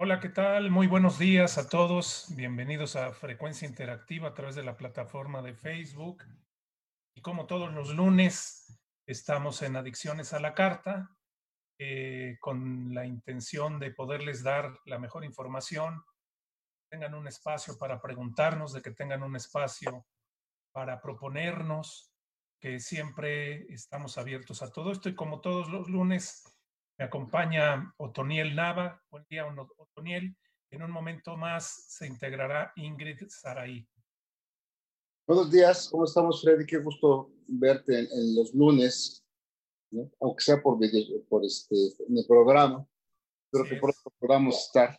Hola, ¿qué tal? Muy buenos días a todos. Bienvenidos a Frecuencia Interactiva a través de la plataforma de Facebook. Y como todos los lunes, estamos en Adicciones a la Carta eh, con la intención de poderles dar la mejor información, tengan un espacio para preguntarnos, de que tengan un espacio para proponernos, que siempre estamos abiertos a todo esto. Y como todos los lunes, me acompaña Otoniel Nava. Buen día, Otoniel. En un momento más se integrará Ingrid Saraí. Buenos días, ¿cómo estamos, Freddy? Qué gusto verte en, los lunes, aunque sea por, por este, en el programa. Espero que pronto podamos estar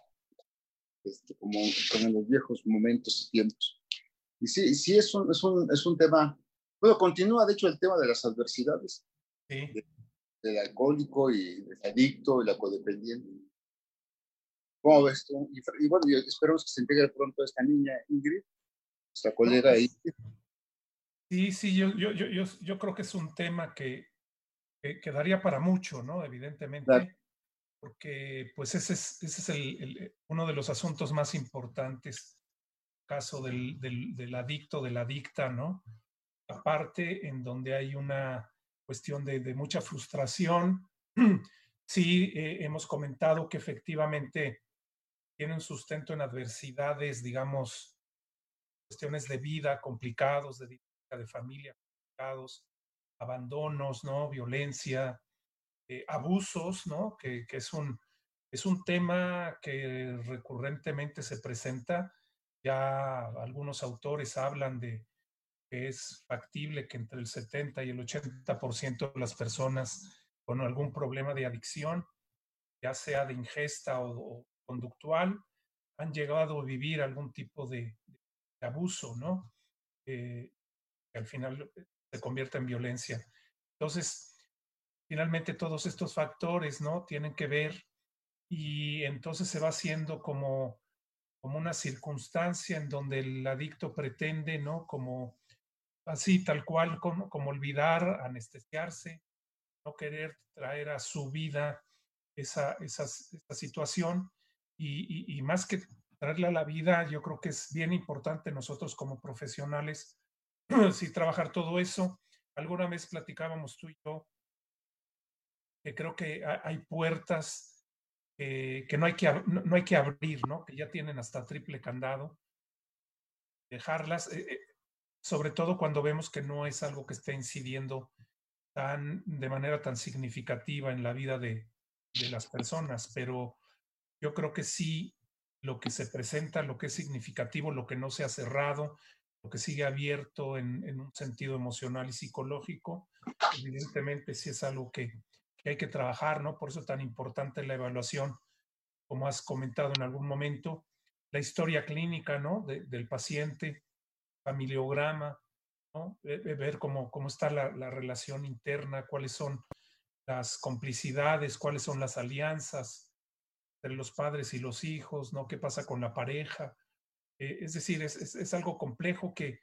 este, como, en los viejos momentos y tiempos. Y sí, sí es un, es un, es un tema, bueno, continúa de hecho el tema de las adversidades. Sí del alcohólico y del adicto y la codependiente. ¿Cómo ves tú? Y, bueno, esperamos que se integre pronto esta niña Ingrid, nuestra colega ahí. Pues, sí, sí, yo, yo, yo, yo, creo que es un tema que, que, daría para mucho, ¿no? Evidentemente. Porque pues ese es, ese es el, uno de los asuntos más importantes, caso del, del, del adicto, de la adicta, ¿no? Aparte, en donde hay una cuestión de, mucha frustración. Sí, eh, hemos comentado que efectivamente tienen sustento en adversidades, digamos, cuestiones de vida complicados, de de familia complicados, abandonos, ¿no? Violencia, eh, abusos, ¿no? Que, que, es, un, es un tema que recurrentemente se presenta. Ya algunos autores hablan de es factible que entre el 70 y el 80% de las personas con algún problema de adicción, ya sea de ingesta o, conductual, han llegado a vivir algún tipo de, abuso, ¿no? que al final se convierte en violencia. Entonces, finalmente todos estos factores, ¿no? Tienen que ver y entonces se va haciendo como, como una circunstancia en donde el adicto pretende, ¿no? Como así tal cual como, olvidar, anestesiarse, no querer traer a su vida esa, esa, situación y, más que traerle a la vida, yo creo que es bien importante nosotros como profesionales, sí, trabajar todo eso. Alguna vez platicábamos tú y yo que creo que hay puertas que no hay que, no, hay que abrir, ¿no? Que ya tienen hasta triple candado. Dejarlas. Eh, eh, sobre todo cuando vemos que no es algo que esté incidiendo tan, de manera tan significativa en la vida de, las personas, pero yo creo que sí lo que se presenta, lo que es significativo, lo que no se ha cerrado, lo que sigue abierto en, un sentido emocional y psicológico, evidentemente sí es algo que, que, hay que trabajar, ¿no? Por eso es tan importante la evaluación, como has comentado en algún momento, la historia clínica, ¿no? del paciente, familiograma, ¿no? ver cómo, cómo está la, la, relación interna, cuáles son las complicidades, cuáles son las alianzas entre los padres y los hijos, ¿no? ¿Qué pasa con la pareja? Eh, es decir, es, es, algo complejo que,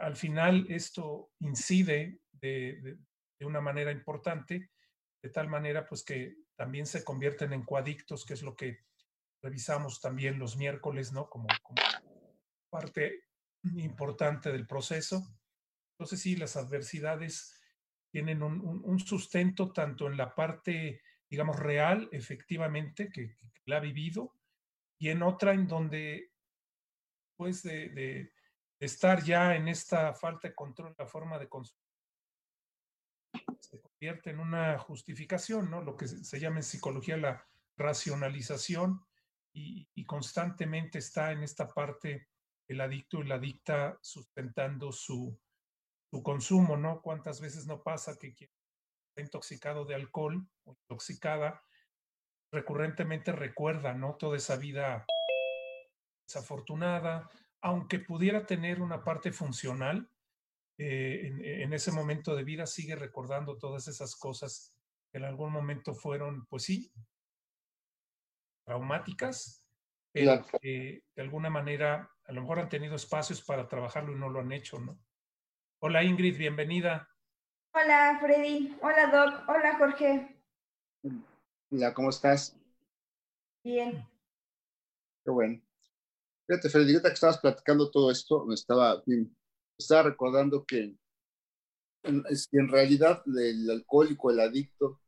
al final esto incide de, de, de, una manera importante, de tal manera pues que también se convierten en coadictos, que es lo que revisamos también los miércoles, ¿no? Como, como parte importante del proceso. Entonces sí, las adversidades tienen un, sustento tanto en la parte, digamos, real, efectivamente, que, la ha vivido, y en otra en donde, pues, de, estar ya en esta falta de control, la forma de consumir, se convierte en una justificación, ¿no? Lo que se llama en psicología la racionalización y, y constantemente está en esta parte el adicto y la adicta sustentando su, su consumo, ¿no? ¿Cuántas veces no pasa que quien está intoxicado de alcohol o intoxicada recurrentemente recuerda, ¿no? Toda esa vida desafortunada, aunque pudiera tener una parte funcional, eh, en, en, ese momento de vida sigue recordando todas esas cosas que en algún momento fueron, pues sí, traumáticas, pero que de alguna manera a lo mejor han tenido espacios para trabajarlo y no lo han hecho, ¿no? Hola Ingrid, bienvenida. Hola Freddy, hola Doc, hola Jorge. Hola, ¿cómo estás? Bien. Qué bueno. Fíjate, Freddy, que estabas platicando todo esto, me estaba, estaba recordando en, que en realidad el alcohólico, el adicto,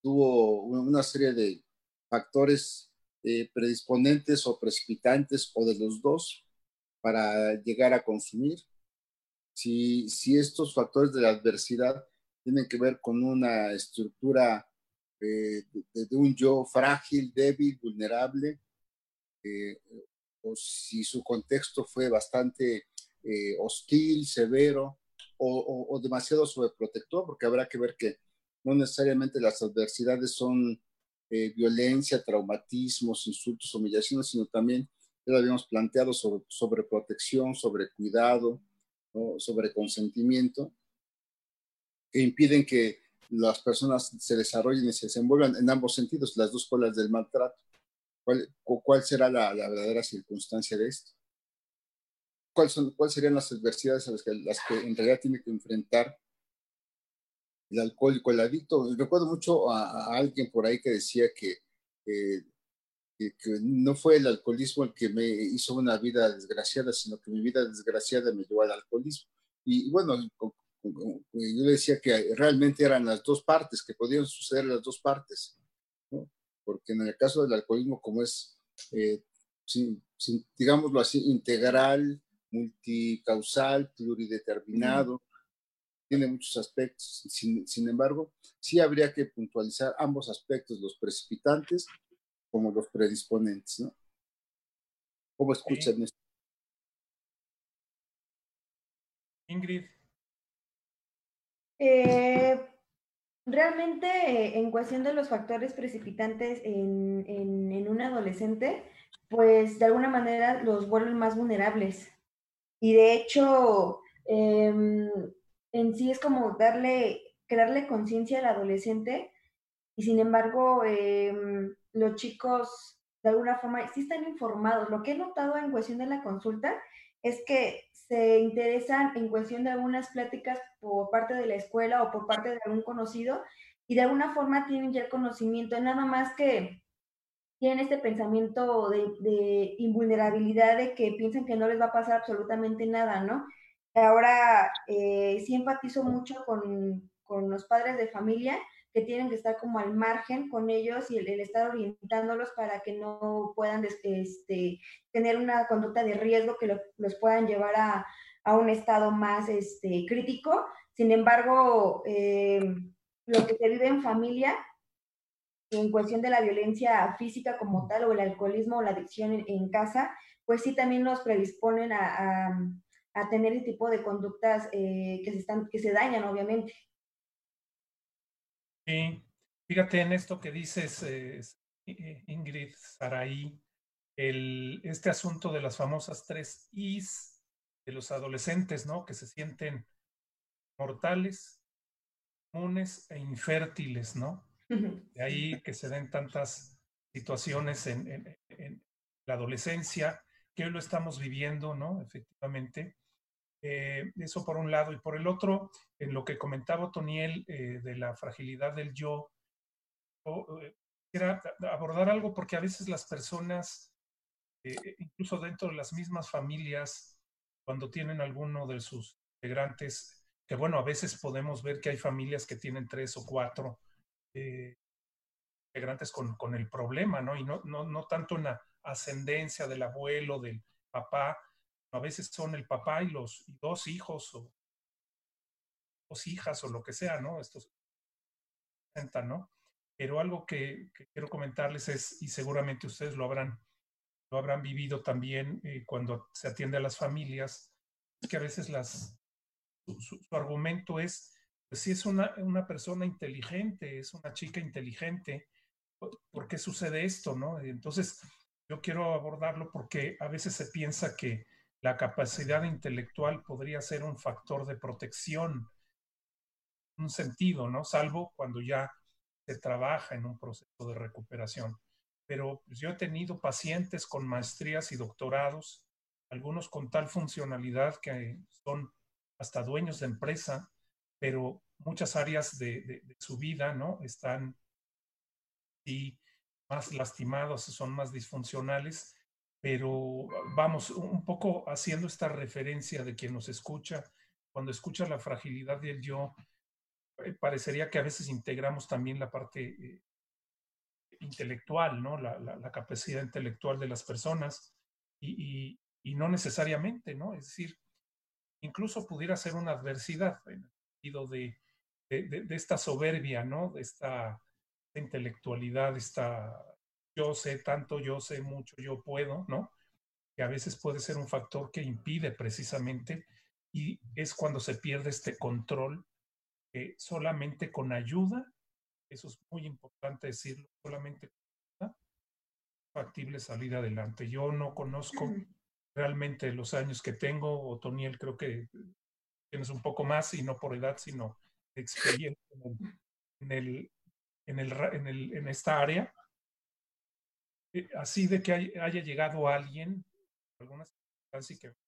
tuvo una serie de factores eh, predisponentes o precipitantes o de los dos para llegar a consumir. Si, si estos factores de la adversidad tienen que ver con una estructura eh, de, un yo frágil, débil, vulnerable, eh, o si su contexto fue bastante eh, hostil, severo o, o, demasiado sobreprotector, porque habrá que ver que no necesariamente las adversidades son violencia, traumatismos, insultos, humillaciones, sino también, ya lo habíamos planteado, sobre, sobre protección, sobre cuidado, sobre consentimiento, que impiden que las personas se desarrollen y se desenvuelvan en ambos sentidos, las dos colas del maltrato. ¿Cuál, cuál será la, verdadera circunstancia de esto? ¿Cuáles ¿Cuáles serían las adversidades a las que, las que en realidad tiene que enfrentar el alcohólico, el adicto? Recuerdo mucho a, alguien por ahí que decía que, que, que, no fue el alcoholismo el que me hizo una vida desgraciada, sino que mi vida desgraciada me llevó al alcoholismo. Y, y bueno, yo decía que realmente eran las dos partes, que podían suceder las dos partes, ¿no? porque en el caso del alcoholismo, como es, eh, sin, digámoslo así, integral, multicausal, plurideterminado, tiene muchos aspectos. Sin, sin, embargo, sí habría que puntualizar ambos aspectos, los precipitantes como los predisponentes. ¿no? ¿Cómo escuchan esto? Ingrid. Eh, realmente, eh, en cuestión de los factores precipitantes en, en, un adolescente, pues de alguna manera los vuelven más vulnerables. Y de hecho, em, en sí es como darle, crearle conciencia al adolescente y sin embargo, em, los chicos de alguna forma sí están informados. Lo que he notado en cuestión de la consulta es que se interesan en cuestión de algunas pláticas por parte de la escuela o por parte de algún conocido y de alguna forma tienen ya el conocimiento, nada más que tienen este pensamiento de, invulnerabilidad, de que piensan que no les va a pasar absolutamente nada, ¿no? Ahora eh, sí empatizo mucho con, con los padres de familia que tienen que estar como al margen con ellos y el, estar orientándolos para que no puedan este, tener una conducta de riesgo que los puedan llevar a, a, un estado más este, crítico. Sin embargo, eh, lo que se vive en familia, en cuestión de la violencia física como tal, o el alcoholismo o la adicción en, casa, pues sí también nos predisponen a, tener ese tipo de conductas eh, que, se están, que se dañan, obviamente. Sí, fíjate en esto que dices, eh, Ingrid Saraí, el, este asunto de las famosas tres Is de los adolescentes, ¿no? Que se sienten mortales, comunes e infértiles, ¿no? De ahí que se den tantas situaciones en, en, en la adolescencia, que hoy lo estamos viviendo, ¿no? Efectivamente. Eh, eso por un lado. Y por el otro, en lo que comentaba Toniel eh, de la fragilidad del yo, eh, era abordar algo porque a veces las personas, incluso dentro de las mismas familias, cuando tienen alguno de sus integrantes, que bueno, a veces podemos ver que hay familias que tienen tres o cuatro integrantes con, con, el problema, ¿no? Y no, no, no tanto una ascendencia del abuelo, del papá, a veces son el papá y los dos hijos o dos hijas o lo que sea, ¿no? Estos ¿no? Pero algo que, quiero comentarles es, y seguramente ustedes lo habrán, lo habrán vivido también eh, cuando se atiende a las familias, que a veces las, su, argumento es, pues si es una, una persona inteligente, es una chica inteligente, ¿por qué sucede esto, no? Entonces, yo quiero abordarlo porque a veces se piensa que la capacidad intelectual podría ser un factor de protección, un sentido, ¿no? Salvo cuando ya se trabaja en un proceso de recuperación. Pero pues, yo he tenido pacientes con maestrías y doctorados, algunos con tal funcionalidad que son hasta dueños de empresa, pero muchas áreas de, su vida, ¿no? Están y más lastimados, son más disfuncionales pero vamos, un poco haciendo esta referencia de quien nos escucha, cuando escucha la fragilidad del yo, eh, parecería que a veces integramos también la parte eh, intelectual, ¿no? La, capacidad intelectual de las personas y, y, no necesariamente, ¿no? Es decir, incluso pudiera ser una adversidad en el sentido de, esta soberbia, ¿no? De esta intelectualidad, esta yo sé tanto, yo sé mucho, yo puedo, ¿no? Que a veces puede ser un factor que impide precisamente y es cuando se pierde este control que solamente con ayuda, eso es muy importante decirlo, solamente con ayuda factible salir adelante. Yo no conozco realmente los años que tengo, Otoniel creo que tienes un poco más y no por edad, sino experiencia en, el, en, el, en, el, en esta área. Eh, así de que haya llegado alguien, algunas circunstancias que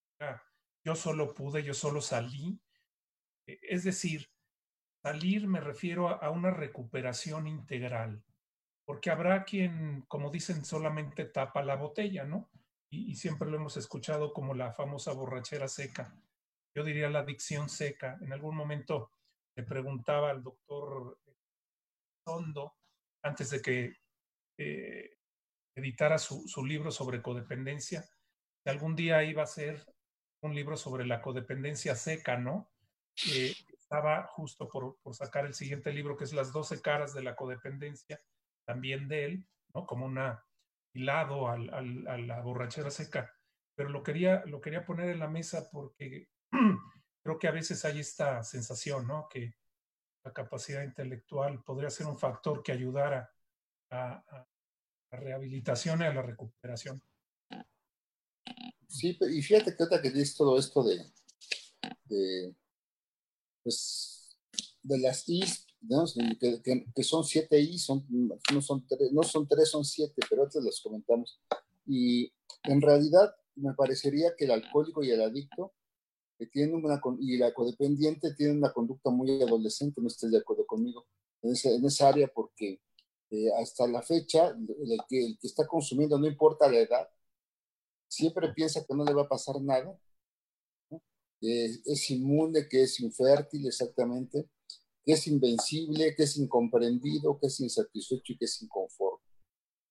yo solo pude, yo solo salí. E, es decir, salir me refiero a, una recuperación integral, porque habrá quien, como dicen, solamente tapa la botella, ¿no? Y, siempre lo hemos escuchado como la famosa borrachera seca. Yo diría la adicción seca. En algún momento le preguntaba al doctor Sondo, antes de que eh, editara su, su, libro sobre codependencia, que algún día iba a ser un libro sobre la codependencia seca, ¿no? Eh, estaba justo por, por, sacar el siguiente libro, que es Las 12 caras de la codependencia, también de él, ¿no? Como una hilado al, al, a la borrachera seca. Pero lo quería, lo quería poner en la mesa porque creo que a veces hay esta sensación, ¿no? Que la capacidad intelectual podría ser un factor que ayudara a, a rehabilitación y a la recuperación. Sí, y fíjate que otra que dices todo esto de, de, pues, de las I's, que, que, son siete I, son, no, son tres, no son tres, son siete, pero antes las comentamos. Y en realidad me parecería que el alcohólico y el adicto que tienen una, y la codependiente tienen una conducta muy adolescente, no estés de acuerdo conmigo, en, en esa área, porque eh, hasta la fecha, el que, está consumiendo, no importa la edad, siempre piensa que no le va a pasar nada, que es inmune, que es infértil exactamente, que es invencible, que es incomprendido, que es insatisfecho y que es inconforme.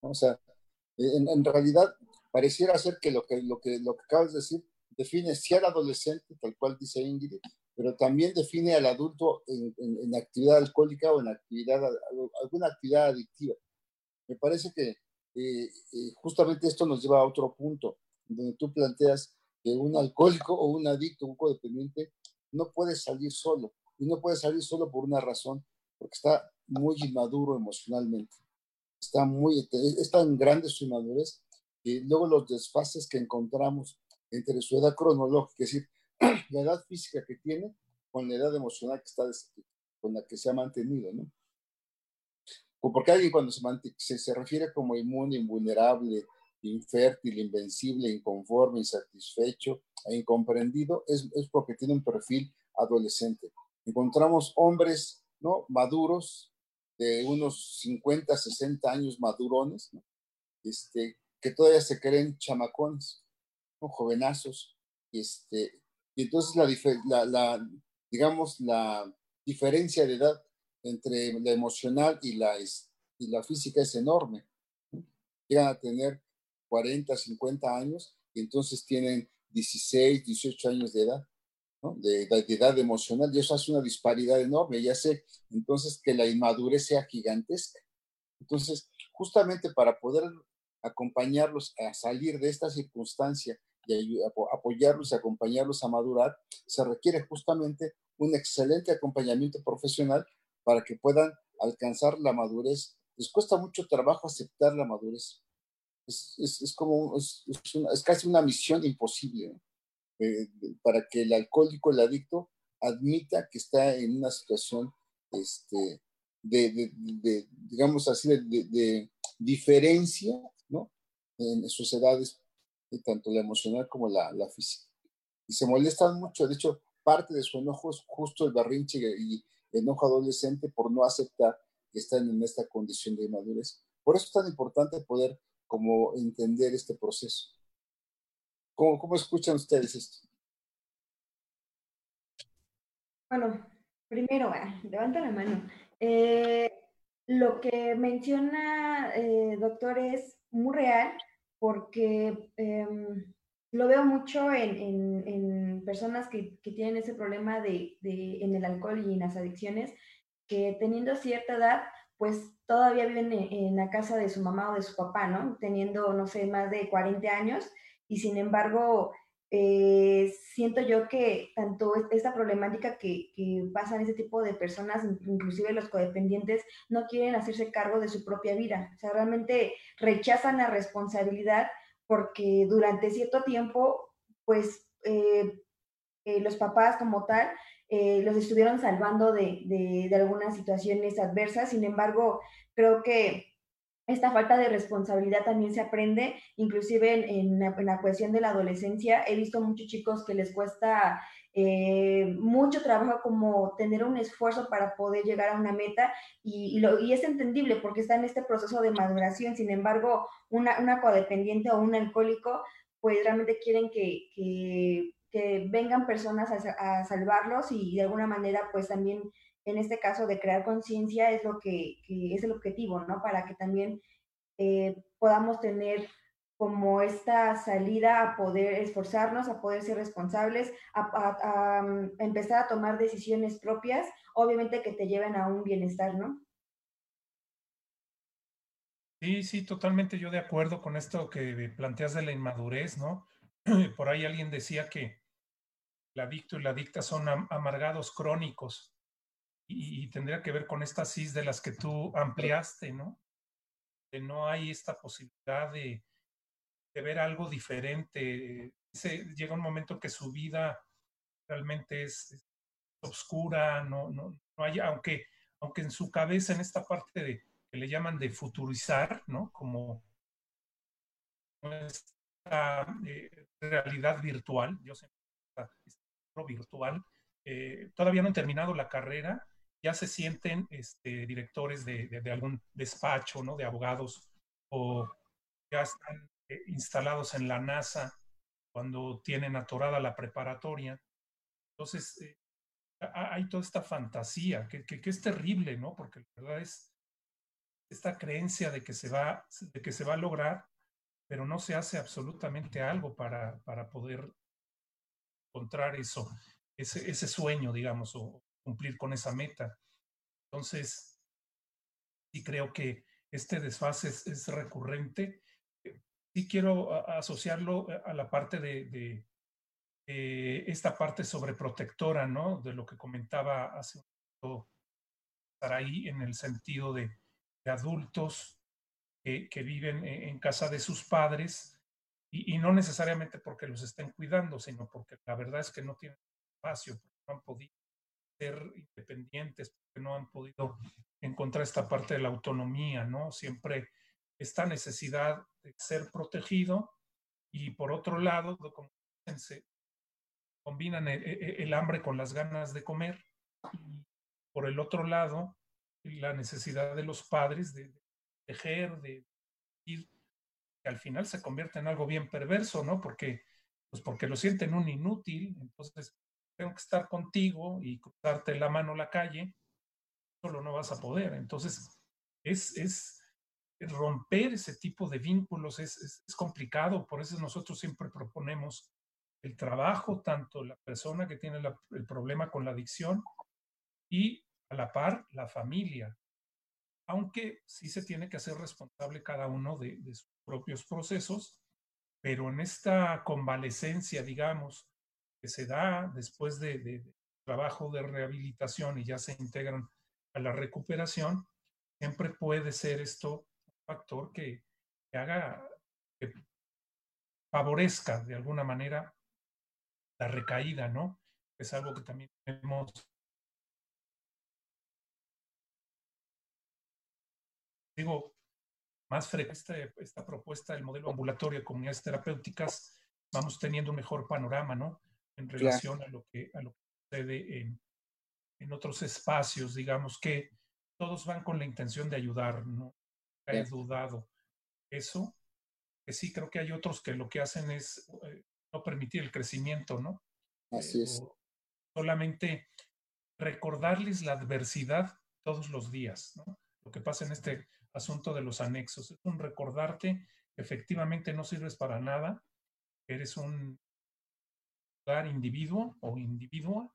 O sea, en, en, realidad pareciera ser que lo que, lo, que lo que acabas de decir define si al adolescente, tal cual dice Ingrid, pero también define al adulto en, en, actividad alcohólica o en actividad, alguna actividad adictiva. Me parece que eh, eh, justamente esto nos lleva a otro punto donde tú planteas que un alcohólico o un adicto, un codependiente, no puede salir solo. Y no puede salir solo por una razón, porque está muy inmaduro emocionalmente. Está, muy, es tan grande su inmadurez que luego los desfases que encontramos entre su edad cronológica, es decir, la edad física que tiene con la edad emocional que está con la que se ha mantenido, ¿no? O porque alguien cuando se, se, se refiere como inmune, invulnerable, infértil, invencible, inconforme, insatisfecho e incomprendido, es, es porque tiene un perfil adolescente. Encontramos hombres ¿no? maduros, de unos 50, 60 años madurones, este, que todavía se creen chamacones, ¿no? jovenazos. Este, y entonces la, la, digamos, la diferencia de edad entre la emocional y la, y la física es enorme. Llegan a tener 40, 50 años y entonces tienen 16, 18 años de edad, ¿no? de, edad emocional y eso hace una disparidad enorme y hace entonces que la inmadurez sea gigantesca. Entonces, justamente para poder acompañarlos a salir de esta circunstancia y apoyarlos y acompañarlos a madurar, se requiere justamente un excelente acompañamiento profesional para que puedan alcanzar la madurez. Les cuesta mucho trabajo aceptar la madurez es, es, es como, es, es, casi una misión imposible eh, para que el alcohólico, el adicto, admita que está en una situación este, de, de, de, digamos así, de, diferencia, ¿no? En sus edades, tanto la emocional como la, la, física. Y se molestan mucho, de hecho, parte de su enojo es justo el berrinche y enojo adolescente por no aceptar que están en esta condición de inmadurez. Por eso es tan importante poder como entender este proceso. ¿Cómo, cómo escuchan ustedes esto? Bueno, primero, ah, levanta la mano. Eh, lo que menciona, eh, doctor, es muy real porque em, lo veo mucho en, personas que, tienen ese problema de, en el alcohol y en las adicciones, que teniendo cierta edad, pues todavía viven en, en, la casa de su mamá o de su papá, ¿no? Teniendo, no sé, más de 40 años y sin embargo eh, siento yo que tanto esta problemática que, que pasa en ese tipo de personas, inclusive los codependientes, no quieren hacerse cargo de su propia vida. O sea, realmente rechazan la responsabilidad porque durante cierto tiempo, pues eh, eh, los papás como tal los estuvieron salvando de, de, de algunas situaciones adversas. Sin embargo, creo que esta falta de responsabilidad también se aprende, inclusive en, la, cuestión de la adolescencia. He visto muchos chicos que les cuesta eh, mucho trabajo como tener un esfuerzo para poder llegar a una meta y, lo, y, es entendible porque está en este proceso de maduración. Sin embargo, una, una codependiente o un alcohólico, pues realmente quieren que, que, vengan personas a salvarlos y de alguna manera pues también en este caso de crear conciencia es lo que, es el objetivo, ¿no? Para que también eh, podamos tener como esta salida a poder esforzarnos, a poder ser responsables, a, mm, empezar a tomar decisiones propias, obviamente que te lleven a un bienestar, ¿no? Sí, sí, totalmente yo de acuerdo con esto que planteas de la inmadurez, ¿no? Por ahí alguien decía que el adicto y la adicta son amargados crónicos y, tendría que ver con estas cis de las que tú ampliaste, ¿no? Que no hay esta posibilidad de, ver algo diferente. Se, llega un momento que su vida realmente es, oscura, no, no, no hay, aunque, aunque en su cabeza, en esta parte de que le llaman de futurizar, ¿no? Como esta eh, realidad virtual, yo sé, virtual, eh, todavía no han terminado la carrera ya se sienten este, directores de, algún despacho, ¿no? De abogados o ya están eh, instalados en la NASA cuando tienen atorada la preparatoria. Entonces, eh, hay toda esta fantasía que, es terrible, ¿no? Porque la verdad es esta creencia de que se va, de que se va a lograr, pero no se hace absolutamente algo para, para poder encontrar eso, ese, sueño, digamos, cumplir con esa meta. Entonces, sí creo que este desfase es, recurrente. Sí quiero asociarlo a la parte de, de esta parte sobreprotectora, ¿no? De lo que comentaba hace un momento ahí en el sentido de, adultos que, viven en casa de sus padres y, y, no necesariamente porque los estén cuidando, sino porque la verdad es que no tienen espacio, no han podido ser independientes, porque no han podido encontrar esta parte de la autonomía, ¿no? Siempre esta necesidad de ser protegido y por otro lado, como se combinan el, e, e, el, hambre con las ganas de comer y por el otro lado, la necesidad de los padres de, tejer, de ir, que al final se convierte en algo bien perverso, ¿no? Porque, pues porque lo sienten un inútil, entonces tengo que estar contigo y cruzarte la mano la calle, solo no vas a poder. Entonces, es, es romper ese tipo de vínculos es, es, complicado, por eso nosotros siempre proponemos el trabajo, tanto la persona que tiene el problema con la adicción y a la par la familia, aunque sí se tiene que hacer responsable cada uno de sus propios procesos, pero en esta convalecencia, digamos, que se da después de, trabajo de rehabilitación y ya se integran a la recuperación, siempre puede ser esto un factor que, haga, que favorezca de alguna manera la recaída, ¿no? Es algo que también tenemos digo, más frecuente esta propuesta del modelo ambulatorio de comunidades terapéuticas, vamos teniendo un mejor panorama, ¿no? En relación claro. a, lo que, a lo que sucede en, en otros espacios, digamos que todos van con la intención de ayudar, no he dudado eso, que sí creo que hay otros que lo que hacen es eh, no permitir el crecimiento, ¿no? Así es. Solamente recordarles la adversidad todos los días, ¿no? Lo que pasa en este asunto de los anexos. Es un recordarte que efectivamente no sirves para nada, eres un individuo o individua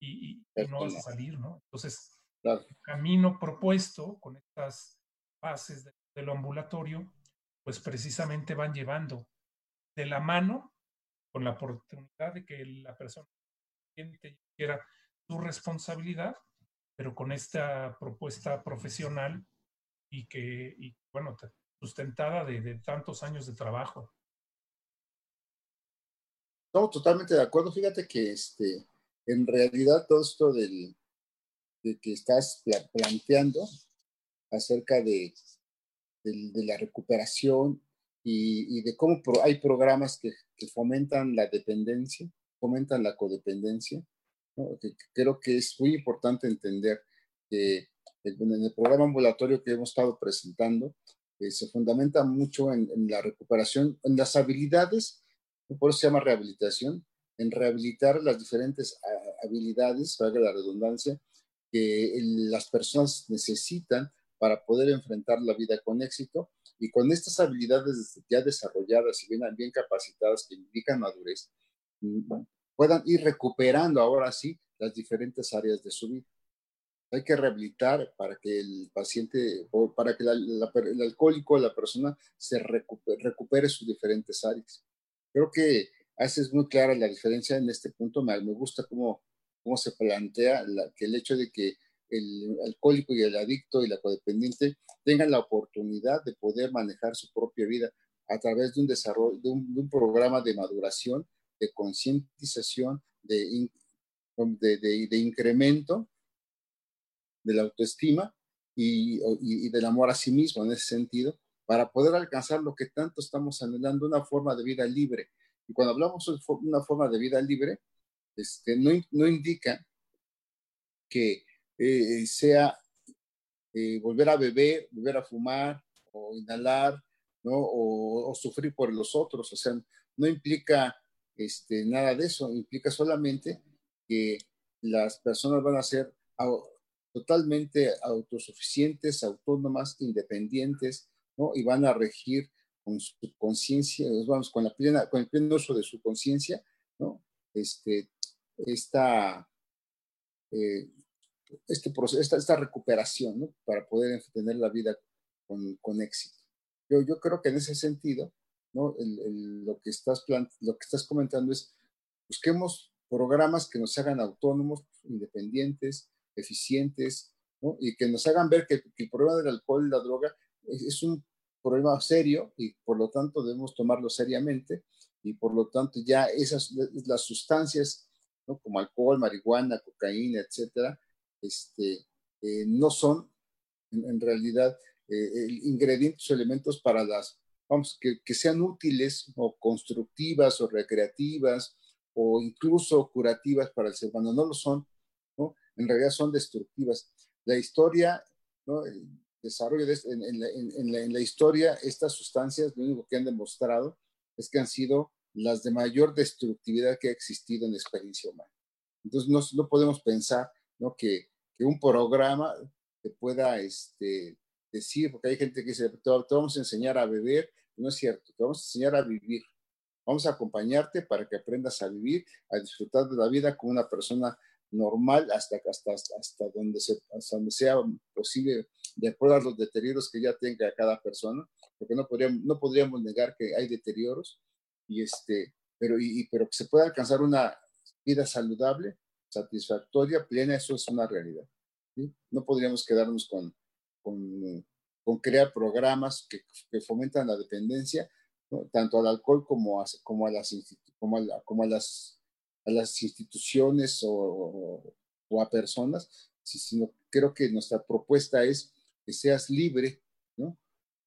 y, no vas a salir, ¿no? Entonces, el camino propuesto con estas bases de, lo ambulatorio, pues precisamente van llevando de la mano con la oportunidad de que la persona quiera su responsabilidad, pero con esta propuesta profesional y que, y, bueno, sustentada de, de tantos años de trabajo. No, totalmente de acuerdo. Fíjate que este, en realidad todo esto del, de que estás planteando acerca de, de, la recuperación y, y, de cómo hay programas que, que, fomentan la dependencia, fomentan la codependencia. creo que es muy importante entender que en el programa ambulatorio que hemos estado presentando eh, se fundamenta mucho en, en, la recuperación, en las habilidades, por eso se llama rehabilitación, en rehabilitar las diferentes habilidades, valga la redundancia, que las personas necesitan para poder enfrentar la vida con éxito y con estas habilidades ya desarrolladas y bien, bien capacitadas que indican madurez, mm, puedan ir recuperando ahora sí las diferentes áreas de su vida. Hay que rehabilitar para que el paciente, o para que el alcohólico, la persona, se recupere sus diferentes áreas. Creo que haces muy clara la diferencia en este punto. Me, me gusta cómo, cómo se plantea que el hecho de que el alcohólico y el adicto y la codependiente tengan la oportunidad de poder manejar su propia vida a través de un desarrollo, de un, programa de maduración, de concientización, de, de, de, incremento de la autoestima y, y, del amor a sí mismo en ese sentido, para poder alcanzar lo que tanto estamos anhelando, una forma de vida libre. Y cuando hablamos de una forma de vida libre, este, no, no indica que eh, sea eh, volver a beber, volver a fumar o inhalar, ¿no? O, sufrir por los otros. O sea, no implica este, nada de eso, implica solamente que las personas van a ser totalmente autosuficientes, autónomas, independientes, ¿no? Y van a regir con su conciencia, vamos, con, la plena, con el pleno uso de su conciencia, ¿no? Este, esta, eh, este proceso, esta, esta recuperación, ¿no? Para poder tener la vida con, con éxito. Yo, yo creo que en ese sentido, ¿no? El, lo, que estás lo que estás comentando es, busquemos programas que nos hagan autónomos, independientes, eficientes, ¿no? Y que nos hagan ver que, el problema del alcohol y la droga es, un problema serio y por lo tanto debemos tomarlo seriamente y por lo tanto ya esas, las sustancias, como alcohol, marihuana, cocaína, etcétera, este, eh, no son en, realidad eh, ingredientes o elementos para las, vamos, que, que, sean útiles o constructivas o recreativas o incluso curativas para el ser humano. No lo son, ¿no? En realidad son destructivas. La historia. Desarrollo de, en, en, la, en, la, historia, estas sustancias lo único que han demostrado es que han sido las de mayor destructividad que ha existido en la experiencia humana. Entonces no, no podemos pensar ¿no? que que un programa te pueda este, decir, porque hay gente que dice, te, vamos a enseñar a beber, no es cierto, te vamos a enseñar a vivir. Vamos a acompañarte para que aprendas a vivir, a disfrutar de la vida como una persona normal hasta, hasta, hasta, donde, se, hasta donde sea posible, de acuerdo a los deterioros que ya tenga cada persona, porque no podríamos, no podríamos negar que hay deterioros, y este, pero, y, pero que se pueda alcanzar una vida saludable satisfactoria, plena, eso es una realidad. No podríamos quedarnos con, con, crear programas que, que, fomentan la dependencia, tanto al alcohol como a, como a, las, como a, las, instituciones o, o, a personas, sino creo que nuestra propuesta es que seas libre, ¿no?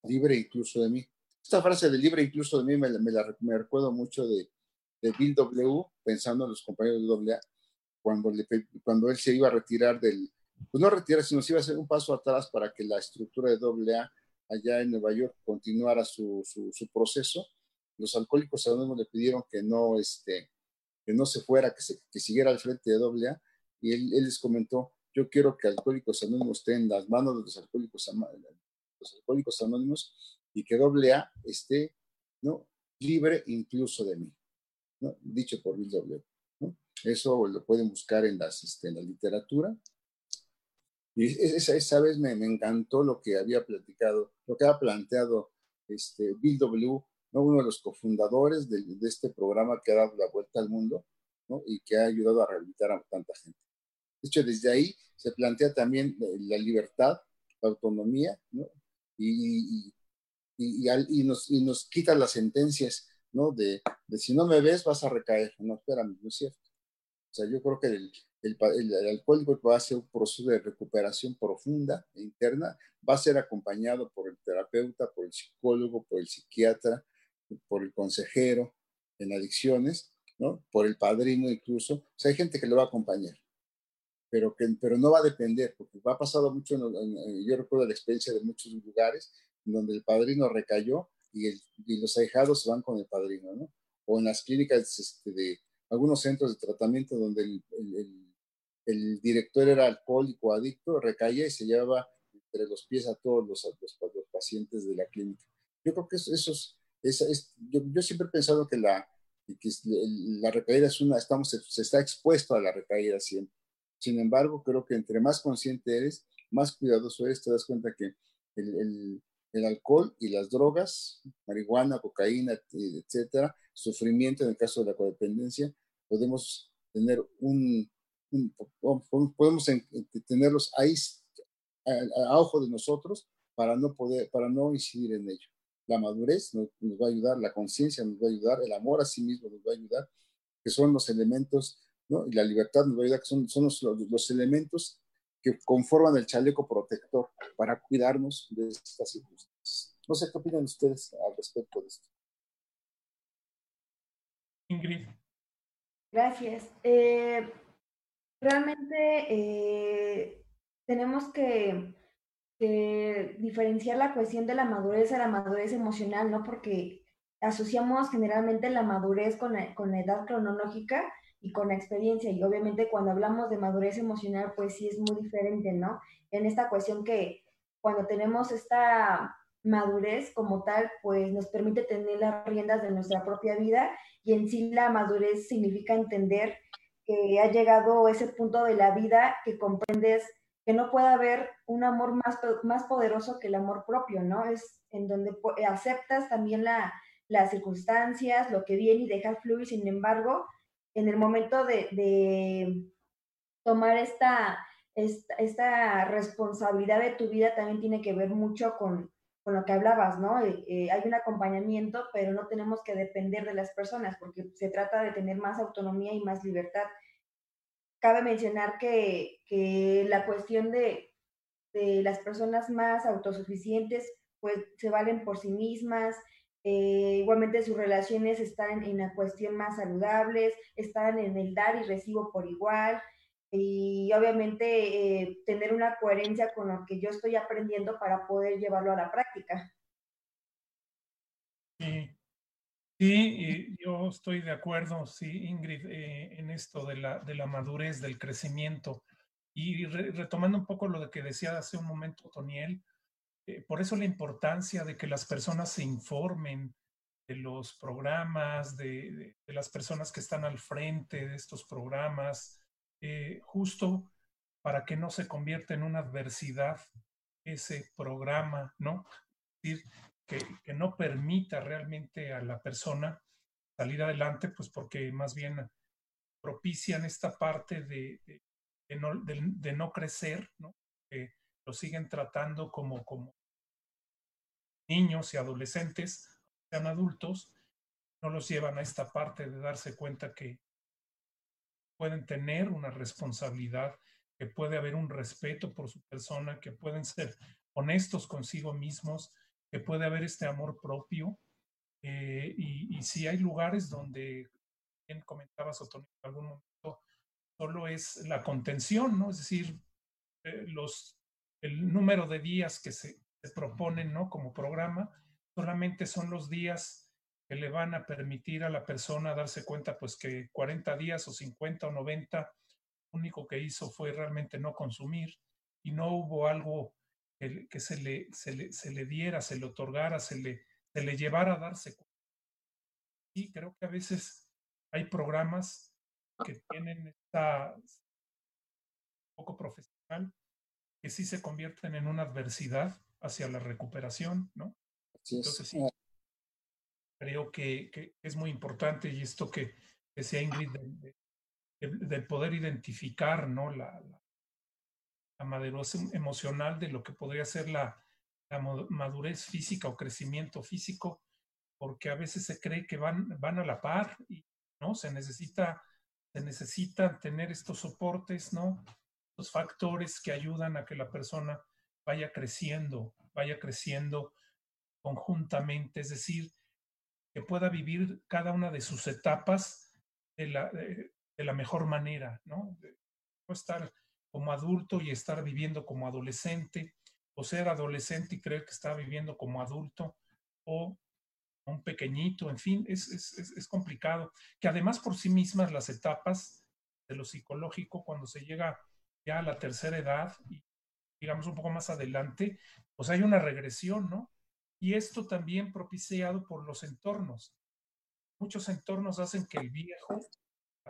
Libre incluso de mí. Esta frase de libre incluso de mí me, me la me recuerdo mucho de, de Bill W., pensando en los compañeros de AA, cuando, le, cuando él se iba a retirar del, pues no retirar, sino se iba a hacer un paso atrás para que la estructura de AA allá en Nueva York continuara su, su, proceso. los alcohólicos anónimos le pidieron que no, este, que no se fuera, que, se, que siguiera al frente de AA, y él, él, les comentó, yo quiero que Alcohólicos Anónimos esté en las manos de los Alcohólicos, los alcohólicos Anónimos y que AA esté ¿no? libre incluso de mí, ¿no? dicho por Bill W. ¿no? Eso lo pueden buscar en, las, este, en la literatura. Y esa, esa vez me, me, encantó lo que había platicado, lo que ha planteado este, Bill W., ¿no? uno de los cofundadores de, de, este programa que ha dado la vuelta al mundo ¿no? y que ha ayudado a rehabilitar a tanta gente. De hecho, desde ahí se plantea también la libertad, la autonomía, ¿no? y, y, y, y, nos, y nos quita las sentencias, ¿no? De, de, si no me ves, vas a recaer. No, espérame, no es cierto. O sea, yo creo que el, el, el, alcohólico va a ser un proceso de recuperación profunda e interna, va a ser acompañado por el terapeuta, por el psicólogo, por el psiquiatra, por el consejero en adicciones, ¿no? Por el padrino incluso. O sea, hay gente que lo va a acompañar, pero, que, pero no va a depender, porque ha pasado mucho, en, en, yo recuerdo la experiencia de muchos lugares donde el padrino recayó y, el, y los ahijados se van con el padrino, ¿no? O en las clínicas este, de algunos centros de tratamiento donde el, el, el, director era alcohólico, adicto, recaía y se llevaba entre los pies a todos los, los, los pacientes de la clínica. Yo creo que eso, eso es, es, es yo, yo, siempre he pensado que la, que la recaída es una, estamos, se está expuesto a la recaída siempre. Sin embargo, creo que entre más consciente eres, más cuidadoso eres, te das cuenta que el, el, el alcohol y las drogas, marihuana, cocaína, etcétera, sufrimiento en el caso de la codependencia, podemos tener un, un podemos en, tenerlos ahí a, a, ojo de nosotros para no poder, para no incidir en ello. La madurez nos, nos va a ayudar, la conciencia nos va a ayudar, el amor a sí mismo nos va a ayudar, que son los elementos, ¿no? Y la libertad nos va a ayudar, que son, son los, los elementos que conforman el chaleco protector para cuidarnos de estas circunstancias. No sé qué opinan ustedes al respecto de esto. Ingrid. Gracias. Eh, realmente eh, tenemos que, que, diferenciar la cuestión de la madurez a la madurez emocional, ¿no? Porque asociamos generalmente la madurez con la, con la edad cronológica y con la experiencia. Y obviamente cuando hablamos de madurez emocional, pues sí es muy diferente, ¿no? En esta cuestión que cuando tenemos esta madurez como tal, pues nos permite tener las riendas de nuestra propia vida y en sí la madurez significa entender que ha llegado ese punto de la vida que comprendes que no puede haber un amor más, más poderoso que el amor propio, ¿no? Es en donde aceptas también la, las circunstancias, lo que viene y dejas fluir, sin embargo, en el momento de, de tomar esta, esta, esta, responsabilidad de tu vida también tiene que ver mucho con, con lo que hablabas, ¿no? Eh, eh, hay un acompañamiento, pero no tenemos que depender de las personas porque se trata de tener más autonomía y más libertad. Cabe mencionar que, que la cuestión de, de las personas más autosuficientes, pues se valen por sí mismas, eh, igualmente sus relaciones están en la cuestión más saludables, están en el dar y recibo por igual y obviamente eh, tener una coherencia con lo que yo estoy aprendiendo para poder llevarlo a la práctica. Sí, sí yo estoy de acuerdo, sí, Ingrid, eh, en esto de la, de la madurez, del crecimiento. Y re, retomando un poco lo que decía hace un momento Toniel, eh, por eso la importancia de que las personas se informen de los programas, de, de, de las personas que están al frente de estos programas, eh, justo para que no se convierta en una adversidad ese programa, ¿no? Es decir, que, que, no permita realmente a la persona salir adelante, pues porque más bien propician esta parte de, de, de no, de, no, crecer, ¿no? Que lo siguen tratando como, como niños y adolescentes, sean adultos, no los llevan a esta parte de darse cuenta que pueden tener una responsabilidad, que puede haber un respeto por su persona, que pueden ser honestos consigo mismos, que puede haber este amor propio. Eh, y, si hay lugares donde, bien comentabas, Otón, en algún momento, solo es la contención, ¿no? Es decir, eh, los, el número de días que se proponen, ¿no? Como programa, solamente son los días que le van a permitir a la persona darse cuenta pues que 40 días o 50 o 90, lo único que hizo fue realmente no consumir y no hubo algo que, que se, le, se, le, se, le, diera, se le otorgara, se le, se le llevara a darse cuenta. Y creo que a veces hay programas que tienen esta poco profesional que sí se convierten en una adversidad hacia la recuperación, ¿no? Entonces sí, creo que, que, es muy importante y esto que decía Ingrid de, de, de poder identificar, ¿no? La, la, la, madurez emocional de lo que podría ser la, la madurez física o crecimiento físico, porque a veces se cree que van, van a la par y no se necesita se necesitan tener estos soportes, ¿no? Los factores que ayudan a que la persona vaya creciendo, vaya creciendo conjuntamente, es decir, que pueda vivir cada una de sus etapas de la, de, la mejor manera, ¿no? No estar como adulto y estar viviendo como adolescente, o ser adolescente y creer que está viviendo como adulto, o un pequeñito, en fin, es, es, es, complicado. Que además por sí mismas las etapas de lo psicológico, cuando se llega ya a la tercera edad y digamos un poco más adelante, pues hay una regresión, ¿no? Y esto también propiciado por los entornos. Muchos entornos hacen que el viejo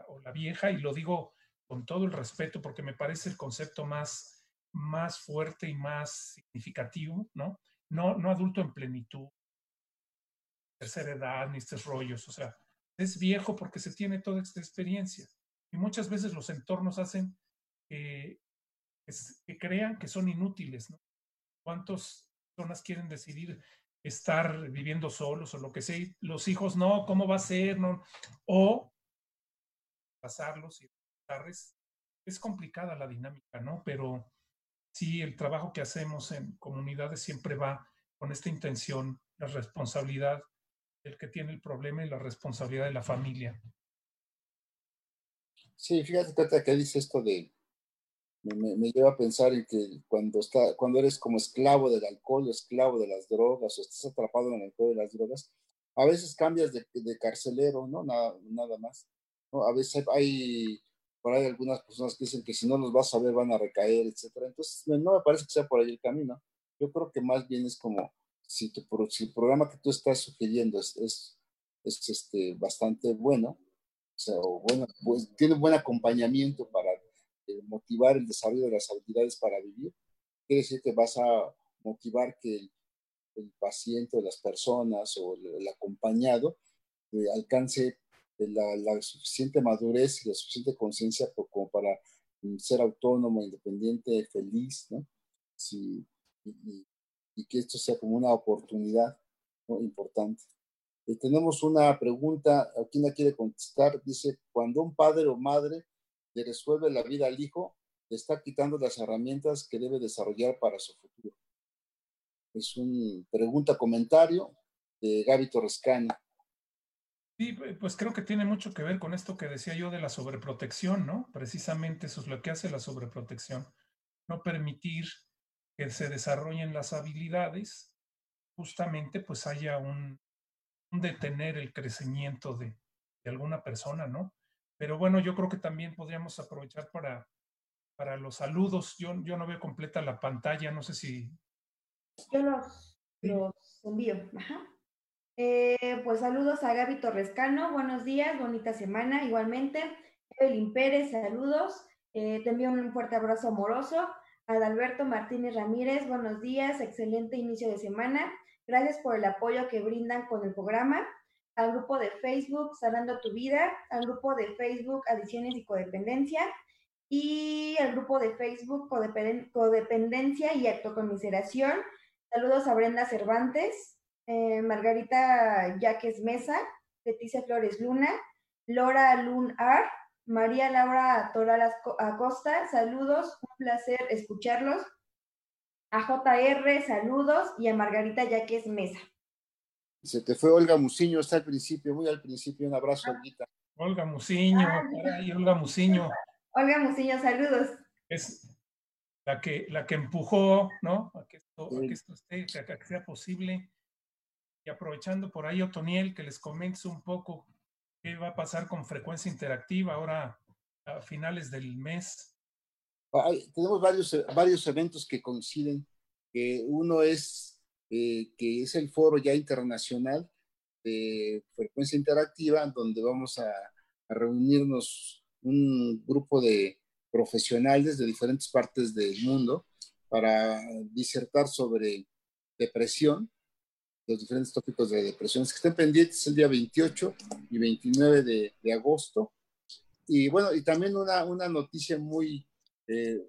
o la vieja, y lo digo con todo el respeto porque me parece el concepto más, más fuerte y más significativo, ¿no? No, no adulto en plenitud, tercera edad, ni estos rollos, o sea, es viejo porque se tiene toda esta experiencia. Y muchas veces los entornos hacen que, que crean que son inútiles, ¿no? ¿Cuántas personas quieren decidir estar viviendo solos o lo que sea? Los hijos no, ¿cómo va a ser? No? O pasarlos y. Es complicada la dinámica, ¿no? Pero sí, el trabajo que hacemos en comunidades siempre va con esta intención, la responsabilidad el que tiene el problema y la responsabilidad de la familia. Sí, fíjate, Tata, que dice esto de, me, me, lleva a pensar en que cuando, está, cuando eres como esclavo del alcohol, esclavo de las drogas, o estás atrapado en el alcohol de las drogas, a veces cambias de, de carcelero, ¿no? Nada, nada más. ¿no? A veces hay, por ahí algunas personas que dicen que si no los vas a ver van a recaer, etcétera. Entonces, no me parece que sea por ahí el camino. Yo creo que más bien es como si, tu, si el programa que tú estás sugiriendo es, es, es este, bastante bueno, o sea, o bueno, pues, tiene buen acompañamiento para motivar el desarrollo de las habilidades para vivir, quiere decir que vas a motivar que el, el paciente o las personas o el, el acompañado eh, alcance la, la, suficiente madurez y la suficiente conciencia como para mm, ser autónomo, independiente, feliz, ¿no? Sí, y, y, y que esto sea como una oportunidad ¿no? importante. Eh, tenemos una pregunta, ¿quién la quiere contestar? Dice, cuando un padre o madre le resuelve la vida al hijo, le está quitando las herramientas que debe desarrollar para su futuro. Es un pregunta, comentario de Gaby Torrescani. Sí, pues creo que tiene mucho que ver con esto que decía yo de la sobreprotección, ¿no? Precisamente eso es lo que hace la sobreprotección. No permitir que se desarrollen las habilidades, justamente pues haya un, un detener el crecimiento de, de, alguna persona, ¿no? Pero bueno, yo creo que también podríamos aprovechar para, para los saludos. Yo, yo no veo completa la pantalla, no sé si... Yo los, los envío. Ajá. Eh, pues saludos a Gaby Torrescano, buenos días, bonita semana, igualmente. Evelyn Pérez, saludos. Eh, te envío un fuerte abrazo amoroso. Adalberto Martínez Ramírez, buenos días, excelente inicio de semana. Gracias por el apoyo que brindan con el programa. Al grupo de Facebook Sanando tu Vida, al grupo de Facebook Adiciones y Codependencia y al grupo de Facebook Codependencia y Actoconmiseración. Saludos a Brenda Cervantes, eh, Margarita Yaques Mesa, Leticia Flores Luna, Laura Lunar, María Laura Toral Acosta, saludos, un placer escucharlos. A JR, saludos, y a Margarita Yaques Mesa. Se te fue Olga Muciño, está al principio, muy al principio, un abrazo, Olguita. Olga Muciño, ah, caray, Olga Muciño. Olga Muciño, saludos. Es la que, la que empujó, ¿no? A que esto, sí. a que esto esté, a que sea posible. y aprovechando por ahí, Otoniel, que les comentes un poco qué va a pasar con frecuencia interactiva ahora a finales del mes. tenemos varios, varios eventos que coinciden, que uno es eh, que es el foro ya internacional de frecuencia interactiva, donde vamos a, a reunirnos un grupo de profesionales de diferentes partes del mundo para disertar sobre depresión, los diferentes tópicos de depresión que estén pendientes el día 28 y 29 de, de agosto. Y bueno, y también una, una noticia muy, eh,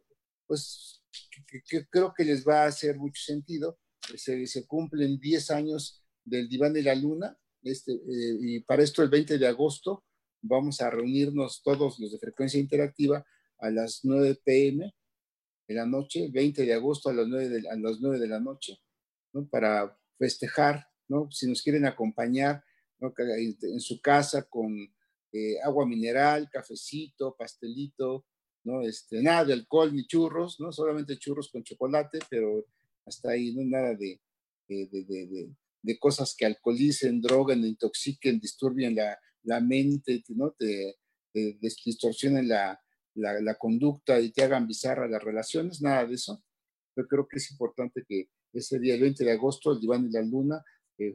pues, que, creo que les va a hacer mucho sentido. Se, cumplen 10 años del Diván de la Luna, este, eh, y para esto el 20 de agosto vamos a reunirnos todos los de frecuencia interactiva a las 9 pm de la noche, 20 de agosto a las 9 de, a las 9 de la noche, ¿no? para festejar, ¿no? si nos quieren acompañar ¿no? en su casa con eh, agua mineral, cafecito, pastelito, ¿no? este, nada de alcohol ni churros, ¿no? solamente churros con chocolate, pero hasta ahí no nada de, de, de, de cosas que alcoholicen, droguen, intoxiquen, disturben la, la mente, ¿no? te, te distorsionen la, la, conducta y te hagan bizarra las relaciones, nada de eso. Yo creo que es importante que ese día, el 20 de agosto, el Diván y la Luna, eh,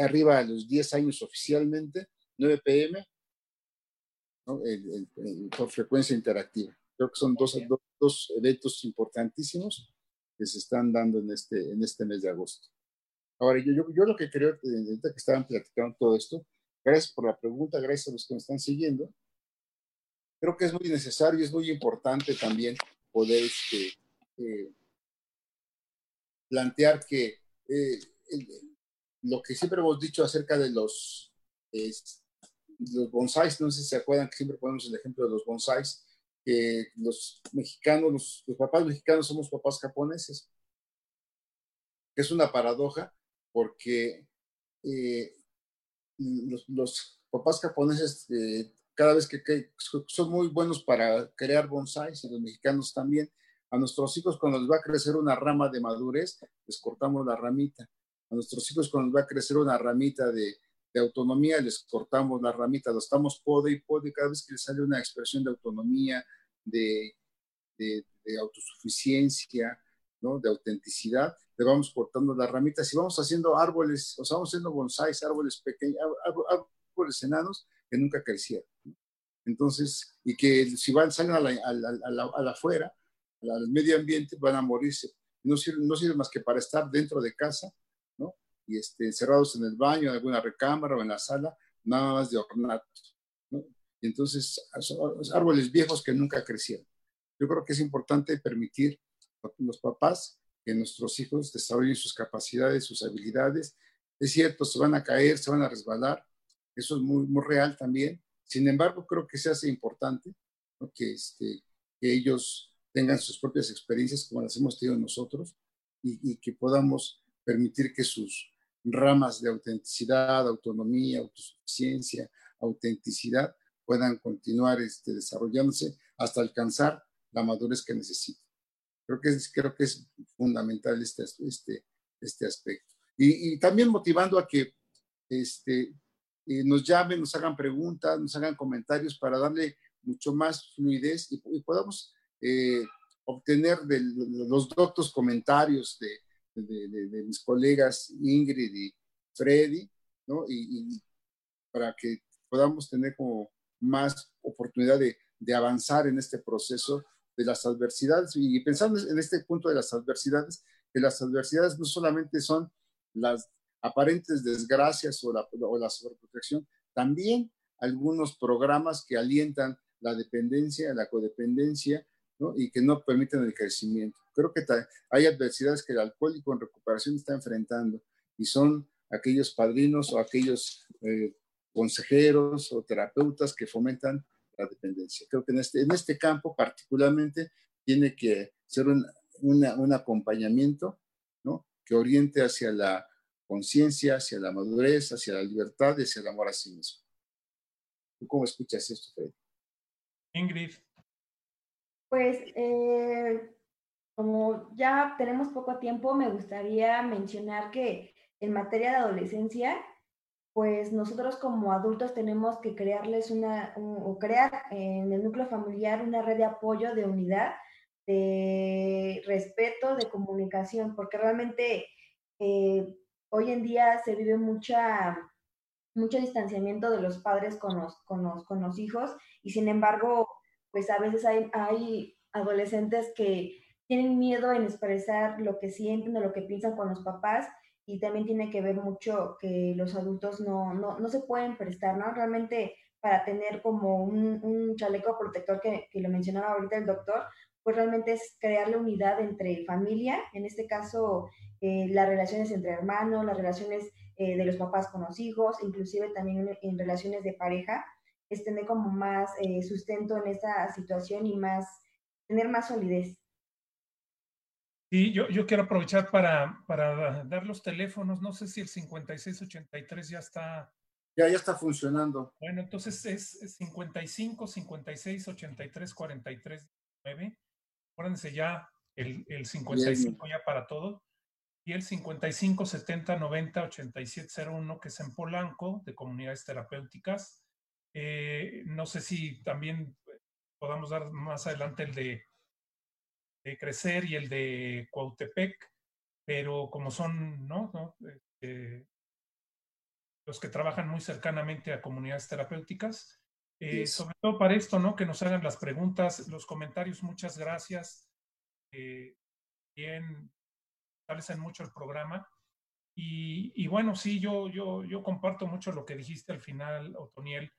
arriba a los 10 años oficialmente, 9 pm, por frecuencia interactiva. Creo que son dos, dos, eventos importantísimos que se están dando en este, en este mes de agosto. Ahora, yo, yo, yo lo que creo, ahorita que estaban platicando todo esto, gracias por la pregunta, gracias a los que me están siguiendo creo que es muy necesario y es muy importante también poder este, eh, plantear que eh, lo que siempre hemos dicho acerca de los, los bonsáis, no sé si se acuerdan que siempre ponemos el ejemplo de los bonsáis, que los mexicanos, los, papás mexicanos somos papás japoneses, que es una paradoja porque eh, los, los, papás japoneses cada vez que, son muy buenos para crear bonsáis, y los mexicanos también. A nuestros hijos cuando les va a crecer una rama de madurez, les cortamos la ramita. A nuestros hijos cuando les va a crecer una ramita de, de autonomía, les cortamos la ramita, lo estamos pode y pode, cada vez que les sale una expresión de autonomía, de, de, de autosuficiencia, ¿no? de autenticidad, le vamos cortando las ramitas y vamos haciendo árboles, o sea, vamos haciendo bonsáis, árboles pequeños, árboles enanos, que nunca crecieron. Entonces, y que si van, salen a la, a la, afuera, al medio ambiente, van a morirse. No sirve, no sirve más que para estar dentro de casa, ¿no? Y este, encerrados en el baño, en alguna recámara o en la sala, nada más de ornatos, ¿no? Y entonces, árboles viejos que nunca crecieron. Yo creo que es importante permitir a los papás que nuestros hijos desarrollen sus capacidades, sus habilidades. Es cierto, se van a caer, se van a resbalar, eso es muy, muy real también. Sin embargo, creo que se hace importante que, este, que ellos tengan sus propias experiencias como las hemos tenido nosotros y, que podamos permitir que sus ramas de autenticidad, autonomía, autosuficiencia, autenticidad puedan continuar este, desarrollándose hasta alcanzar la madurez que necesitan. Creo que es, creo que es fundamental este, este, este aspecto. Y, y, también motivando a que este, eh, nos llamen, nos hagan preguntas, nos hagan comentarios para darle mucho más fluidez y, podamos eh, obtener de los doctos comentarios de, de, mis colegas Ingrid y Freddy, ¿no? Y, para que podamos tener como más oportunidad de, de avanzar en este proceso de las adversidades y pensando en este punto de las adversidades, que las adversidades no solamente son las aparentes desgracias o la, o la sobreprotección, también algunos programas que alientan la dependencia, la codependencia, ¿no? y que no permiten el crecimiento. Creo que hay adversidades que el alcohólico en recuperación está enfrentando y son aquellos padrinos o aquellos eh, consejeros o terapeutas que fomentan la dependencia. Creo que en este, en este campo particularmente tiene que ser un, un acompañamiento ¿no? que oriente hacia la conciencia, hacia la madurez, hacia la libertad y hacia el amor a sí mismo. ¿Tú cómo escuchas esto, Fred? Ingrid. Pues, eh, como ya tenemos poco tiempo, me gustaría mencionar que en materia de adolescencia, pues nosotros como adultos tenemos que crearles una, o crear en el núcleo familiar una red de apoyo, de unidad, de respeto, de comunicación, porque realmente eh, hoy en día se vive mucha, mucho distanciamiento de los padres con los, con los, con los hijos y sin embargo, pues a veces hay, hay adolescentes que tienen miedo en expresar lo que sienten o lo que piensan con los papás y también tiene que ver mucho que los adultos no, no, no se pueden prestar, ¿no? Realmente para tener como un, un chaleco protector que, que, lo mencionaba ahorita el doctor, pues realmente es crear la unidad entre familia, en este caso eh, las relaciones entre hermanos, las relaciones eh, de los papás con los hijos, inclusive también en, relaciones de pareja, es tener como más eh, sustento en esta situación y más, tener más solidez. Y yo, yo quiero aprovechar para, para dar los teléfonos. No sé si el 5683 ya está. Ya, ya está funcionando. Bueno, entonces es 55 56 83 43 9. Acuérdense ya el, el 55 ya para todo. Y el 55 70 90 87 01, que es en Polanco, de comunidades terapéuticas. Eh, no sé si también podamos dar más adelante el de de Crecer y el de Cuautepec, pero como son ¿no? ¿no? Este, los que trabajan muy cercanamente a comunidades terapéuticas, eh, sobre todo para esto, ¿no? Que nos hagan las preguntas, los comentarios, muchas gracias. Eh, bien, establecen mucho el programa. Y, y, bueno, sí, yo, yo, yo comparto mucho lo que dijiste al final, Otoniel,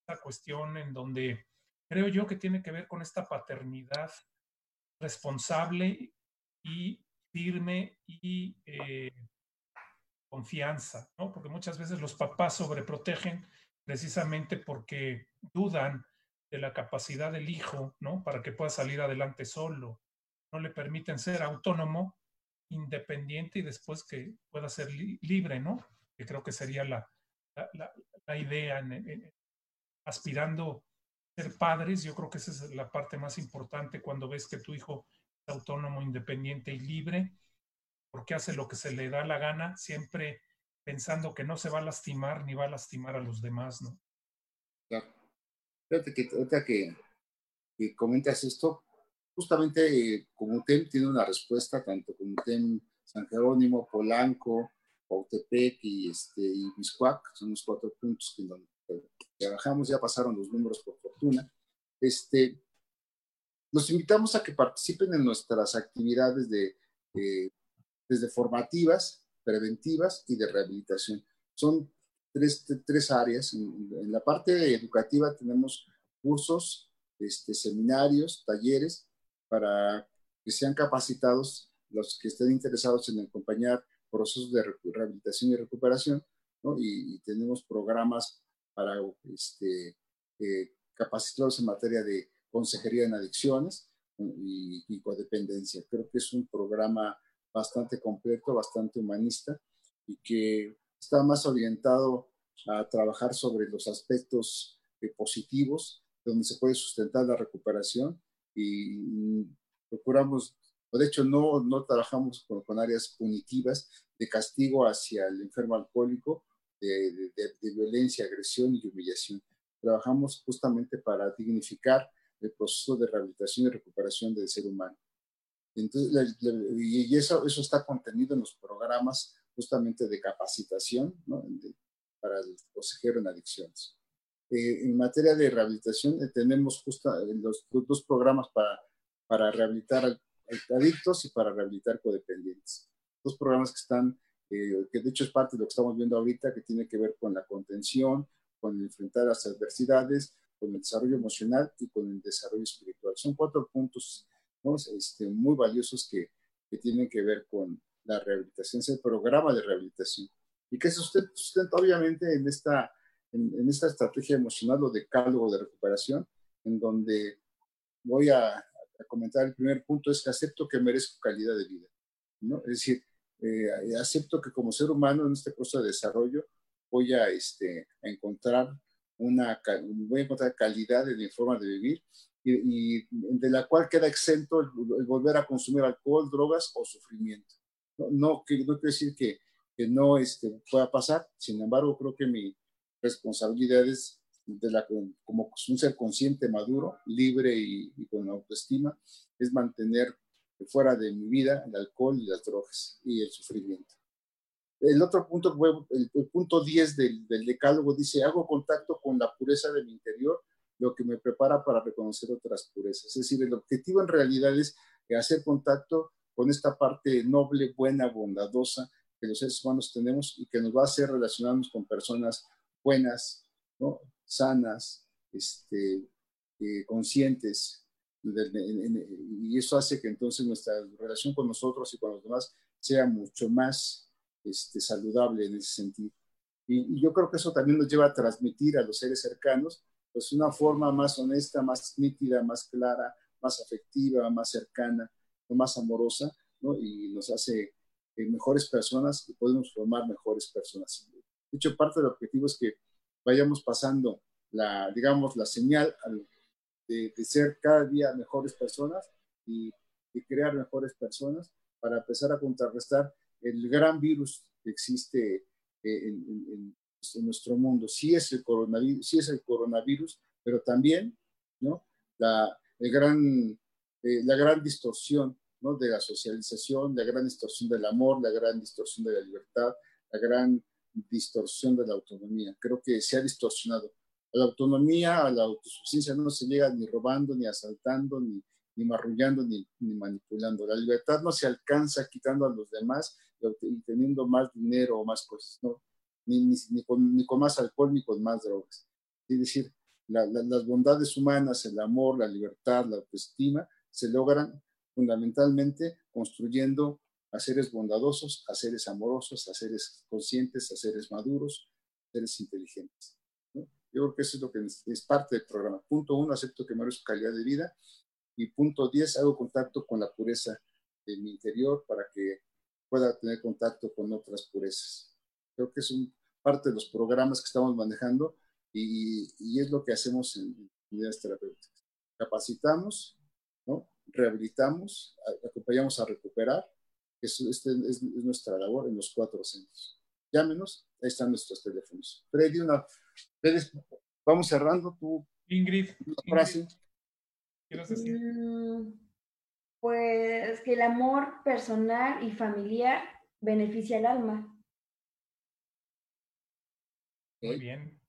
esta cuestión en donde creo yo que tiene que ver con esta paternidad responsable y firme y eh, confianza, ¿no? Porque muchas veces los papás sobreprotegen precisamente porque dudan de la capacidad del hijo, ¿no? Para que pueda salir adelante solo. No le permiten ser autónomo, independiente y después que pueda ser libre, ¿no? Que creo que sería la, la, la, idea en, aspirando ser padres, yo creo que esa es la parte más importante cuando ves que tu hijo es autónomo, independiente y libre, porque hace lo que se le da la gana, siempre pensando que no se va a lastimar ni va a lastimar a los demás, ¿no? Claro. Fíjate que ahorita que, que comentas esto, justamente eh, Comuten tiene una respuesta, tanto Comuten San Jerónimo, Polanco, Pautepec y, este, y son los cuatro puntos que donde trabajamos, ya pasaron los números por fortuna. Este, los invitamos a que participen en nuestras actividades de, desde formativas, preventivas y de rehabilitación. Son tres, tres áreas. En, la parte educativa tenemos cursos, este, seminarios, talleres para que sean capacitados los que estén interesados en acompañar procesos de rehabilitación y recuperación, ¿no? y, y, tenemos programas para este, eh, capacitados en materia de consejería en adicciones y, codependencia. Creo que es un programa bastante completo, bastante humanista y que está más orientado a trabajar sobre los aspectos eh, positivos, donde se puede sustentar la recuperación y, procuramos, o de hecho no, no trabajamos con, áreas punitivas de castigo hacia el enfermo alcohólico, de, violencia, agresión y humillación. Trabajamos justamente para dignificar el proceso de rehabilitación y recuperación del ser humano. Y eso, eso está contenido en los programas justamente de capacitación para el consejero en adicciones. Eh, en materia de rehabilitación, eh, tenemos justo dos programas para, para rehabilitar adictos y para rehabilitar codependientes. Dos programas que están eh, que de hecho es parte de lo que estamos viendo ahorita, que tiene que ver con la contención, con enfrentar las adversidades, con el desarrollo emocional y con el desarrollo espiritual. Son cuatro puntos este, muy valiosos que, que, tienen que ver con la rehabilitación, es el programa de rehabilitación. Y que se sustenta obviamente en esta, en, en esta estrategia emocional o decálogo de recuperación, en donde voy a, a, comentar el primer punto, es que acepto que merezco calidad de vida. ¿no? Es decir, eh, acepto que como ser humano en este proceso de desarrollo voy a, este, encontrar una, voy a encontrar calidad en mi forma de vivir y, de la cual queda exento el, volver a consumir alcohol, drogas o sufrimiento. No, no, que, no quiere decir que, que no este, pueda pasar. Sin embargo, creo que mi responsabilidad es de la, como un ser consciente, maduro, libre y, con autoestima, es mantener fuera de mi vida el alcohol y las drogas y el sufrimiento. El otro punto, el, punto 10 del, del, decálogo dice, hago contacto con la pureza de mi interior, lo que me prepara para reconocer otras purezas. Es decir, el objetivo en realidad es hacer contacto con esta parte noble, buena, bondadosa que los seres humanos tenemos y que nos va a hacer relacionarnos con personas buenas, ¿no? sanas, este, eh, conscientes. Y eso hace que entonces nuestra relación con nosotros y con los demás sea mucho más este, saludable en ese sentido. Y, yo creo que eso también nos lleva a transmitir a los seres cercanos pues una forma más honesta, más nítida, más clara, más afectiva, más cercana, más amorosa, ¿no? y nos hace eh, mejores personas y podemos formar mejores personas. De hecho, parte del objetivo es que vayamos pasando la, digamos, la señal de, ser cada día mejores personas y, crear mejores personas para empezar a contrarrestar el gran virus que existe eh, en, nuestro mundo. Sí es el coronavirus, sí es el coronavirus pero también ¿no? la, gran, eh, la gran distorsión ¿no? de la socialización, la gran distorsión del amor, la gran distorsión de la libertad, la gran distorsión de la autonomía. Creo que se ha distorsionado. La autonomía, la autosuficiencia no se llega ni robando, ni asaltando, ni, ni marrullando, ni, ni, manipulando. La libertad no se alcanza quitando a los demás y, teniendo más dinero o más cosas. Ni, ni, con, con más alcohol ni con más drogas. Es decir, las bondades humanas, el amor, la libertad, la autoestima, se logran fundamentalmente construyendo a seres bondadosos, a seres amorosos, a seres conscientes, a seres maduros, a seres inteligentes. Yo creo que eso es lo que es parte del programa. Punto uno, acepto que merezco calidad de vida. Y punto diez, hago contacto con la pureza de mi interior para que pueda tener contacto con otras purezas. Creo que es un, parte de los programas que estamos manejando y, y es lo que hacemos en unidades terapéuticas. Capacitamos, ¿no? rehabilitamos, acompañamos a recuperar este es, nuestra labor en los cuatro centros. Llámenos, ahí están nuestros teléfonos. Freddy, una, vamos cerrando tú. Ingrid, frase. decir? Mm, pues que el amor personal y familiar beneficia al alma. Muy bien.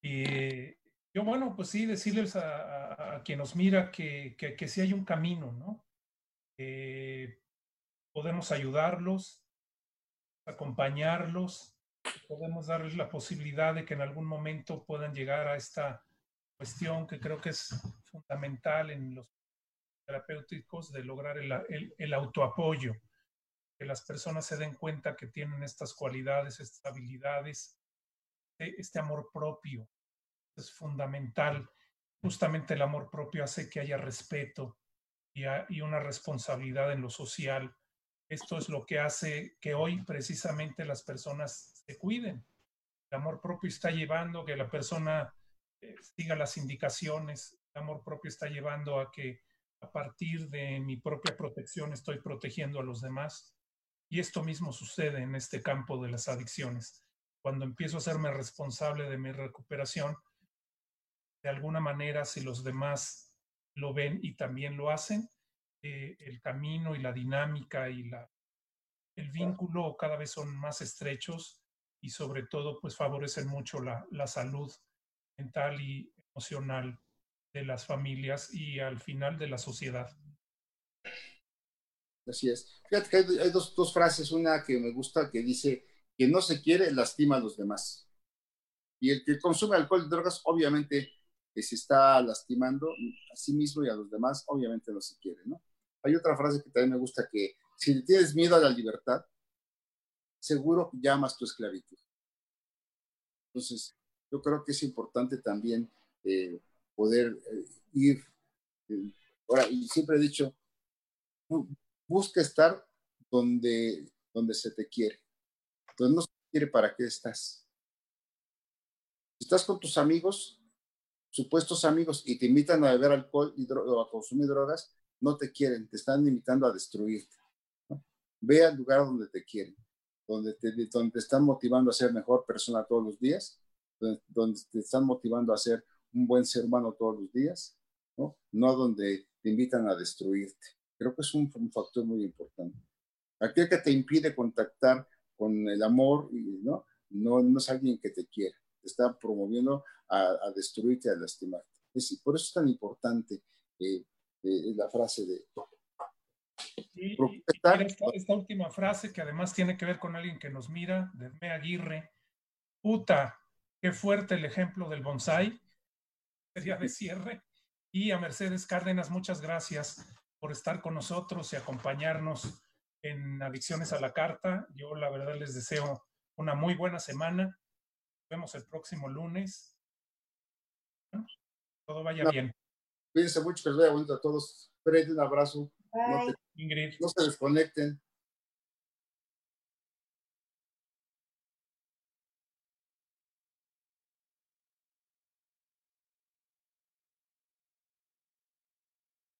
Y yo, bueno, pues sí, decirles a, quien nos mira que, que, que, sí hay un camino, ¿no? podemos ayudarlos, acompañarlos, podemos darles la posibilidad de que en algún momento puedan llegar a esta cuestión que creo que es fundamental en los terapéuticos de lograr el, el, autoapoyo, que las personas se den cuenta que tienen estas cualidades, estas habilidades, e, este amor propio. Es fundamental. Justamente el amor propio hace que haya respeto y, y una responsabilidad en lo social esto es lo que hace que hoy precisamente las personas se cuiden. El amor propio está llevando que la persona eh, siga las indicaciones. El amor propio está llevando a que a partir de mi propia protección estoy protegiendo a los demás. Y esto mismo sucede en este campo de las adicciones. Cuando empiezo a hacerme responsable de mi recuperación, de alguna manera, si los demás lo ven y también lo hacen, eh, el camino y la dinámica y la, el vínculo cada vez son más estrechos y sobre todo pues favorecen mucho la, la salud mental y emocional de las familias y al final de la sociedad. Así es. Fíjate que hay, dos, dos, frases, una que me gusta que dice que no se quiere lastima a los demás. Y el que consume alcohol y drogas, obviamente que se está lastimando a sí mismo y a los demás, obviamente no se quiere, ¿no? Hay otra frase que también me gusta que si tienes miedo a la libertad, seguro llamas tu esclavitud. Entonces, yo creo que es importante también eh, poder eh, ir. Eh, ahora, y siempre he dicho, busca estar donde, donde se te quiere. Donde no se te quiere, ¿para qué estás? Si estás con tus amigos, supuestos amigos, y te invitan a beber alcohol y o a consumir drogas, no te quieren, te están invitando a destruirte. Ve al lugar donde te quieren. donde te, donde te están motivando a ser mejor persona todos los días, donde, te están motivando a ser un buen ser humano todos los días, ¿no? No donde te invitan a destruirte. Creo que es un, factor muy importante. Aquel que te impide contactar con el amor, ¿no? No, no es alguien que te quiera, te está promoviendo a, destruirte, a lastimarte. Por eso es tan importante eh, la frase de... Y, esta, esta, última frase que además tiene que ver con alguien que nos mira, de Me Aguirre, puta, qué fuerte el ejemplo del bonsai, sería de cierre. Y a Mercedes Cárdenas, muchas gracias por estar con nosotros y acompañarnos en Adicciones a la Carta. Yo la verdad les deseo una muy buena semana. Nos vemos el próximo lunes. Todo vaya bien. Cuídense mucho, que les vaya bonito a todos. Fred, un abrazo. Bye. No, no se desconecten.